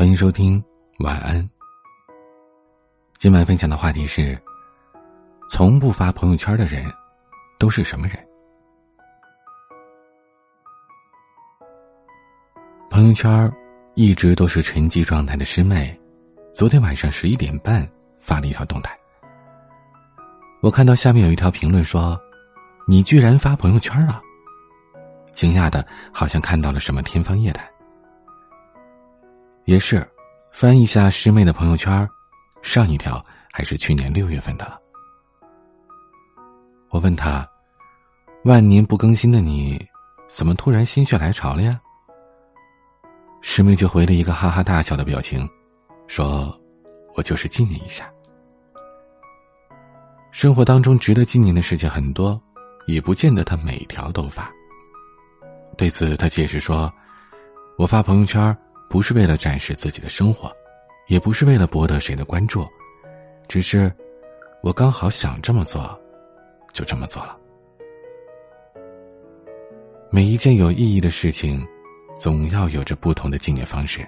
欢迎收听晚安。今晚分享的话题是：从不发朋友圈的人都是什么人？朋友圈一直都是沉寂状态的师妹，昨天晚上十一点半发了一条动态。我看到下面有一条评论说：“你居然发朋友圈了！”惊讶的，好像看到了什么天方夜谭。也是，翻一下师妹的朋友圈，上一条还是去年六月份的了。我问他：“万年不更新的你，怎么突然心血来潮了呀？”师妹就回了一个哈哈大笑的表情，说：“我就是纪念一下。”生活当中值得纪念的事情很多，也不见得他每条都发。对此，他解释说：“我发朋友圈。”不是为了展示自己的生活，也不是为了博得谁的关注，只是我刚好想这么做，就这么做了。每一件有意义的事情，总要有着不同的纪念方式。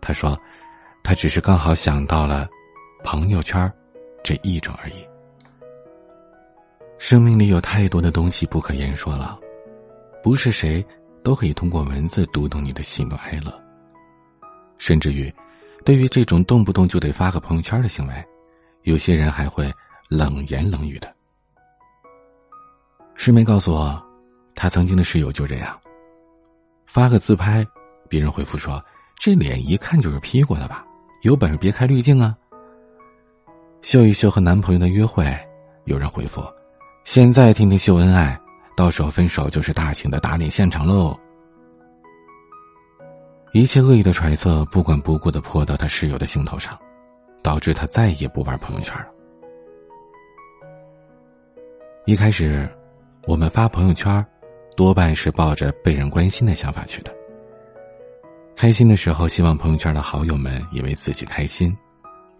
他说，他只是刚好想到了朋友圈这一种而已。生命里有太多的东西不可言说了，不是谁。都可以通过文字读懂你的喜怒哀乐，甚至于，对于这种动不动就得发个朋友圈的行为，有些人还会冷言冷语的。师妹告诉我，她曾经的室友就这样，发个自拍，别人回复说：“这脸一看就是 P 过的吧？有本事别开滤镜啊！”秀一秀和男朋友的约会，有人回复：“现在天天秀恩爱。”到时候分手就是大型的打脸现场喽！一切恶意的揣测不管不顾的泼到他室友的心头上，导致他再也不玩朋友圈了。一开始，我们发朋友圈，多半是抱着被人关心的想法去的。开心的时候，希望朋友圈的好友们也为自己开心；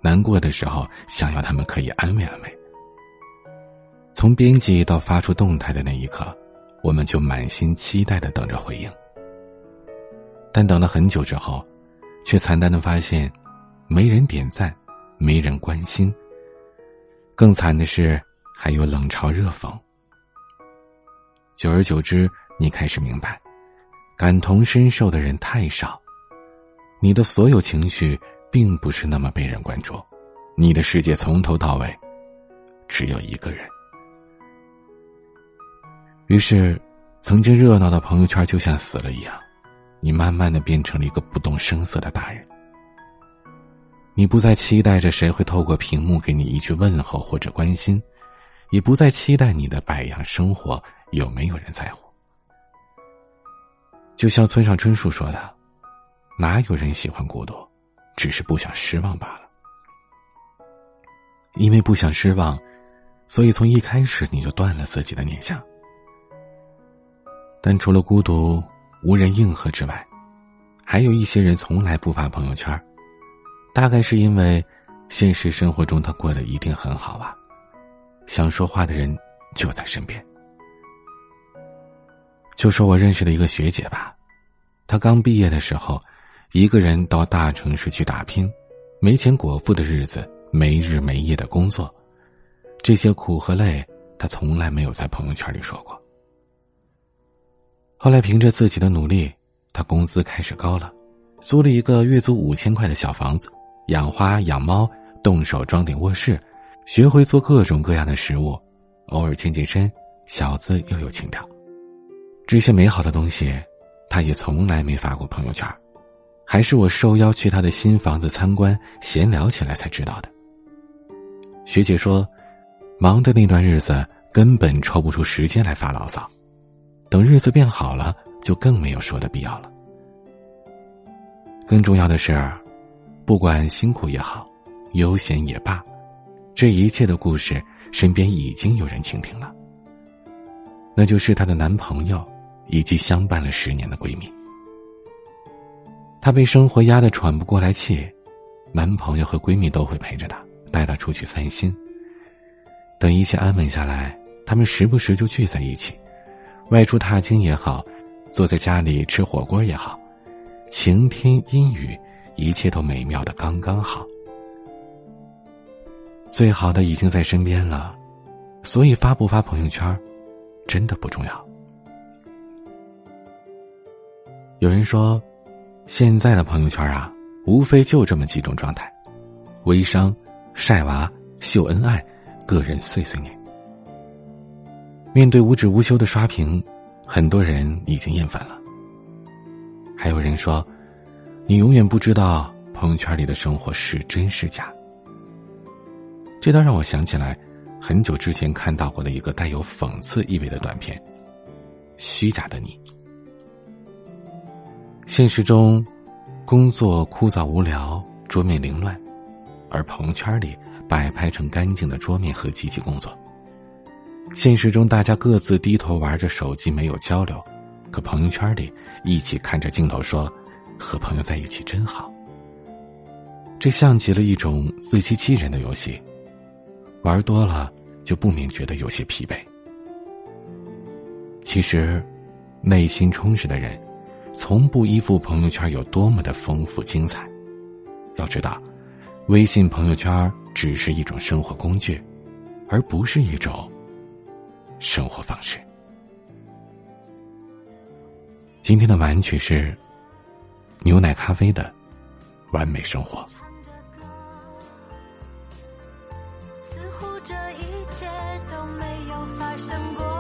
难过的时候，想要他们可以安慰安慰。从编辑到发出动态的那一刻，我们就满心期待的等着回应。但等了很久之后，却惨淡的发现，没人点赞，没人关心。更惨的是，还有冷嘲热讽。久而久之，你开始明白，感同身受的人太少，你的所有情绪并不是那么被人关注，你的世界从头到尾，只有一个人。于是，曾经热闹的朋友圈就像死了一样，你慢慢的变成了一个不动声色的大人。你不再期待着谁会透过屏幕给你一句问候或者关心，也不再期待你的百样生活有没有人在乎。就像村上春树说的：“哪有人喜欢孤独，只是不想失望罢了。”因为不想失望，所以从一开始你就断了自己的念想。但除了孤独、无人应和之外，还有一些人从来不发朋友圈大概是因为现实生活中他过得一定很好吧，想说话的人就在身边。就说我认识的一个学姐吧，她刚毕业的时候，一个人到大城市去打拼，没钱果腹的日子，没日没夜的工作，这些苦和累，她从来没有在朋友圈里说过。后来凭着自己的努力，他工资开始高了，租了一个月租五千块的小房子，养花养猫，动手装点卧室，学会做各种各样的食物，偶尔健健身，小资又有情调。这些美好的东西，他也从来没发过朋友圈，还是我受邀去他的新房子参观，闲聊起来才知道的。学姐说，忙的那段日子根本抽不出时间来发牢骚。等日子变好了，就更没有说的必要了。更重要的是，不管辛苦也好，悠闲也罢，这一切的故事，身边已经有人倾听了。那就是她的男朋友，以及相伴了十年的闺蜜。她被生活压得喘不过来气，男朋友和闺蜜都会陪着她，带她出去散心。等一切安稳下来，他们时不时就聚在一起。外出踏青也好，坐在家里吃火锅也好，晴天阴雨，一切都美妙的刚刚好。最好的已经在身边了，所以发不发朋友圈，真的不重要。有人说，现在的朋友圈啊，无非就这么几种状态：微商、晒娃、秀恩爱、个人碎碎念。面对无止无休的刷屏，很多人已经厌烦了。还有人说，你永远不知道朋友圈里的生活是真是假。这倒让我想起来，很久之前看到过的一个带有讽刺意味的短片，《虚假的你》。现实中，工作枯燥无聊，桌面凌乱，而朋友圈里摆拍成干净的桌面和积极工作。现实中，大家各自低头玩着手机，没有交流；可朋友圈里，一起看着镜头说：“和朋友在一起真好。”这像极了一种自欺欺人的游戏，玩多了就不免觉得有些疲惫。其实，内心充实的人。从不依附朋友圈有多么的丰富精彩。要知道，微信朋友圈只是一种生活工具，而不是一种生活方式。今天的玩具是牛奶咖啡的完美生活。似乎这一切都没有发生过。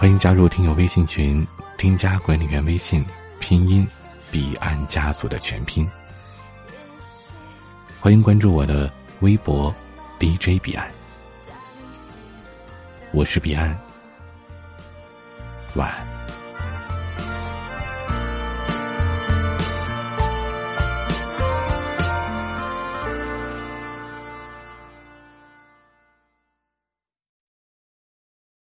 欢迎加入听友微信群，添加管理员微信，拼音彼岸家族的全拼。欢迎关注我的微博 DJ 彼岸，我是彼岸，晚安。